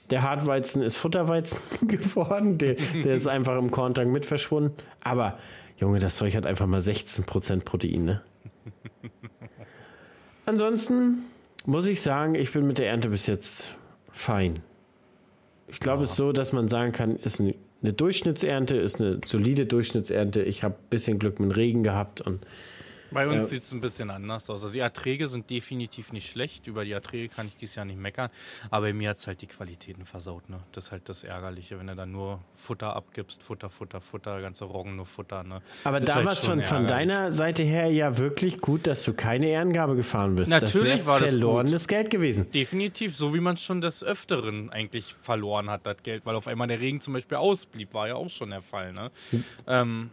Der Hartweizen ist Futterweizen geworden. Der, der ist einfach im Korntank mit verschwunden. Aber, Junge, das Zeug hat einfach mal 16% Protein, ne? Ansonsten muss ich sagen, ich bin mit der Ernte bis jetzt fein. Ich glaube, es ist so, dass man sagen kann, ist eine, eine Durchschnittsernte, ist eine solide Durchschnittsernte. Ich habe ein bisschen Glück mit Regen gehabt und bei uns ja. sieht es ein bisschen anders aus. Also die Erträge sind definitiv nicht schlecht. Über die Erträge kann ich dieses Jahr nicht meckern. Aber mir hat es halt die Qualitäten versaut. Ne? Das ist halt das Ärgerliche, wenn du dann nur Futter abgibst. Futter, Futter, Futter, ganze Roggen nur Futter. Ne? Aber ist da halt war es von, von deiner Seite her ja wirklich gut, dass du keine Ehrengabe gefahren bist. Natürlich das war das verlorenes Geld gewesen. Definitiv, so wie man es schon des Öfteren eigentlich verloren hat, das Geld. Weil auf einmal der Regen zum Beispiel ausblieb, war ja auch schon der Fall. Ne? Hm. Ähm,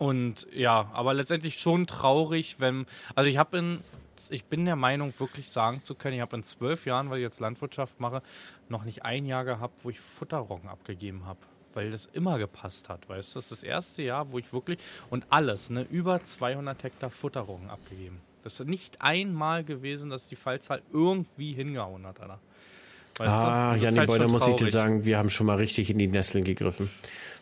und ja, aber letztendlich schon traurig, wenn. Also ich habe in. Ich bin der Meinung, wirklich sagen zu können, ich habe in zwölf Jahren, weil ich jetzt Landwirtschaft mache, noch nicht ein Jahr gehabt, wo ich Futterroggen abgegeben habe. Weil das immer gepasst hat, weißt du? Das ist das erste Jahr, wo ich wirklich. Und alles, ne? Über 200 Hektar Futterroggen abgegeben. Das ist nicht einmal gewesen, dass die Fallzahl irgendwie hingehauen hat, Alter. Weißt ah, Janni halt Boy, muss ich dir sagen, wir haben schon mal richtig in die Nesseln gegriffen.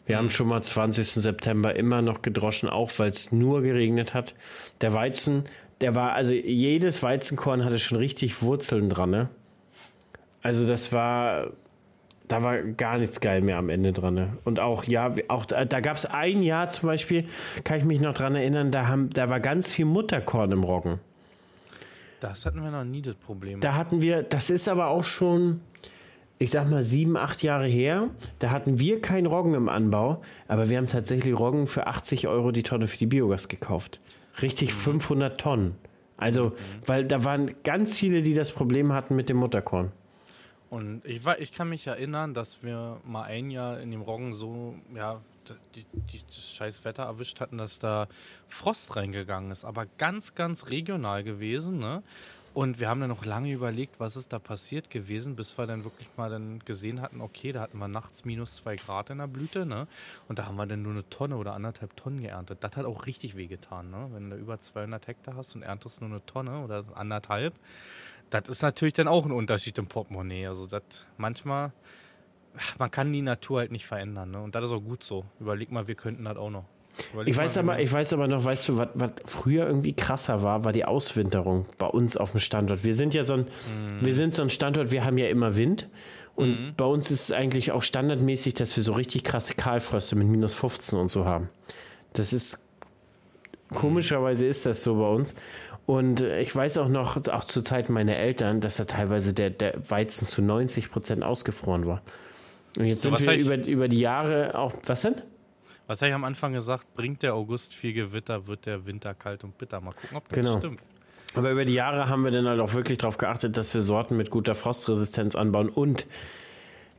Wir haben schon mal 20. September immer noch gedroschen, auch weil es nur geregnet hat. Der Weizen, der war, also jedes Weizenkorn hatte schon richtig Wurzeln dran, ne? Also das war, da war gar nichts geil mehr am Ende dran. Ne? Und auch, ja, auch da, da gab es ein Jahr zum Beispiel, kann ich mich noch dran erinnern, da, haben, da war ganz viel Mutterkorn im Roggen. Das hatten wir noch nie das Problem. Da hatten wir, das ist aber auch schon, ich sag mal, sieben, acht Jahre her, da hatten wir keinen Roggen im Anbau, aber wir haben tatsächlich Roggen für 80 Euro die Tonne für die Biogas gekauft. Richtig mhm. 500 Tonnen. Also, mhm. weil da waren ganz viele, die das Problem hatten mit dem Mutterkorn. Und ich, war, ich kann mich erinnern, dass wir mal ein Jahr in dem Roggen so, ja, die, die, das scheiß Wetter erwischt hatten, dass da Frost reingegangen ist. Aber ganz, ganz regional gewesen, ne? Und wir haben dann noch lange überlegt, was ist da passiert gewesen, bis wir dann wirklich mal dann gesehen hatten, okay, da hatten wir nachts minus zwei Grad in der Blüte, ne? Und da haben wir dann nur eine Tonne oder anderthalb Tonnen geerntet. Das hat auch richtig wehgetan, ne? Wenn du über 200 Hektar hast und erntest nur eine Tonne oder anderthalb, das ist natürlich dann auch ein Unterschied im Portemonnaie. Also das manchmal, man kann die Natur halt nicht verändern, ne? Und das ist auch gut so. Überleg mal, wir könnten das auch noch. Ich weiß, aber, ich weiß aber noch, weißt du, was, was früher irgendwie krasser war, war die Auswinterung bei uns auf dem Standort. Wir sind ja so ein, mhm. wir sind so ein Standort, wir haben ja immer Wind. Und mhm. bei uns ist es eigentlich auch standardmäßig, dass wir so richtig krasse Kahlfröste mit minus 15 und so haben. Das ist, komischerweise ist das so bei uns. Und ich weiß auch noch, auch zu Zeiten meiner Eltern, dass da teilweise der, der Weizen zu 90 Prozent ausgefroren war. Und jetzt so, sind wir über, über die Jahre auch, was denn? Was habe ich am Anfang gesagt? Bringt der August viel Gewitter, wird der Winter kalt und bitter. Mal gucken, ob das genau. stimmt. Aber über die Jahre haben wir dann halt auch wirklich darauf geachtet, dass wir Sorten mit guter Frostresistenz anbauen und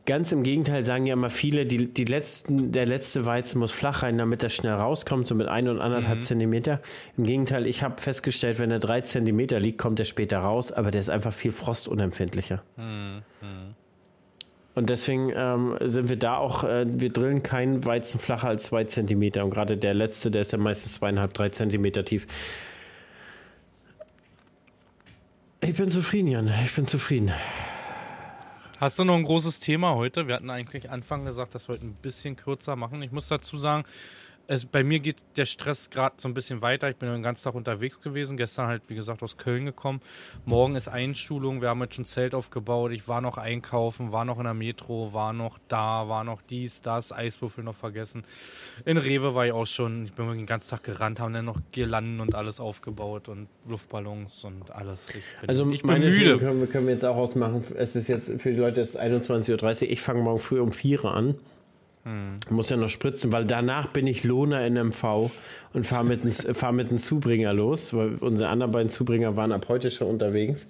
Ganz im Gegenteil sagen ja immer viele, die, die letzten, der letzte Weizen muss flach rein, damit er schnell rauskommt, so mit ein und anderthalb mhm. Zentimeter. Im Gegenteil, ich habe festgestellt, wenn er drei Zentimeter liegt, kommt er später raus, aber der ist einfach viel frostunempfindlicher. Mhm. Und deswegen ähm, sind wir da auch, äh, wir drillen keinen Weizen flacher als zwei Zentimeter. Und gerade der letzte, der ist dann meistens zweieinhalb, drei Zentimeter tief. Ich bin zufrieden, Jan. Ich bin zufrieden. Hast du noch ein großes Thema heute? Wir hatten eigentlich Anfang gesagt, dass wir heute ein bisschen kürzer machen. Ich muss dazu sagen, es, bei mir geht der Stress gerade so ein bisschen weiter. Ich bin den ganzen Tag unterwegs gewesen. Gestern halt, wie gesagt, aus Köln gekommen. Morgen ist Einschulung. Wir haben jetzt schon Zelt aufgebaut. Ich war noch einkaufen, war noch in der Metro, war noch da, war noch dies, das, Eiswürfel noch vergessen. In Rewe war ich auch schon. Ich bin den ganzen Tag gerannt, haben dann noch Girlanden und alles aufgebaut und Luftballons und alles. Ich bin, also ich bin müde. Können wir, können wir jetzt auch ausmachen. Es ist jetzt für die Leute es ist 21.30 Uhr. Ich fange morgen früh um 4 Uhr an. Hm. Muss ja noch spritzen, weil danach bin ich Lohner in MV und fahre mit, fahr mit einem Zubringer los, weil unsere anderen beiden Zubringer waren ab heute schon unterwegs.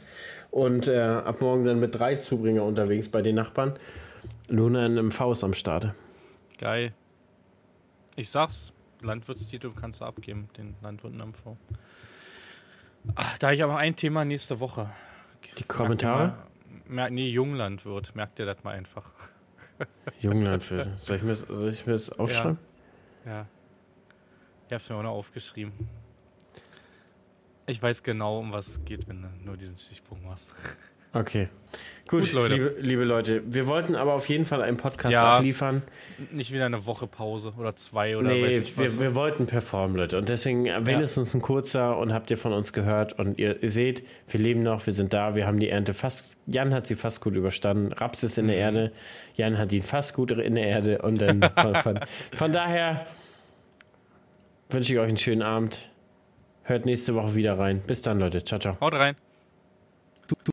Und äh, ab morgen dann mit drei Zubringer unterwegs bei den Nachbarn. Lohner in MV ist am Start. Geil. Ich sag's, Landwirtstitel kannst du abgeben, den Landwirt in MV. Ach, da habe ich aber ein Thema nächste Woche. Die Kommentare? Merkt nee, Junglandwirt, merkt ihr das mal einfach. Junglandwirte. Soll ich mir, soll ich mir das aufschreiben? Ja. ja. Ich hab's mir auch noch aufgeschrieben. Ich weiß genau, um was es geht, wenn du nur diesen Stichpunkt machst. Okay. Gut, Gut Leute. Liebe, liebe, Leute. Wir wollten aber auf jeden Fall einen Podcast ja, abliefern. Nicht wieder eine Woche Pause oder zwei oder nee, weiß ich was. Wir, wir wollten performen, Leute. Und deswegen wenigstens ja. ein kurzer und habt ihr von uns gehört. Und ihr, ihr, seht, wir leben noch, wir sind da, wir haben die Ernte fast. Jan hat sie fast gut überstanden. Raps ist in mhm. der Erde. Jan hat ihn fast gut in der Erde. Und dann von, von, von daher wünsche ich euch einen schönen Abend. Hört nächste Woche wieder rein. Bis dann, Leute. Ciao, ciao. Haut rein.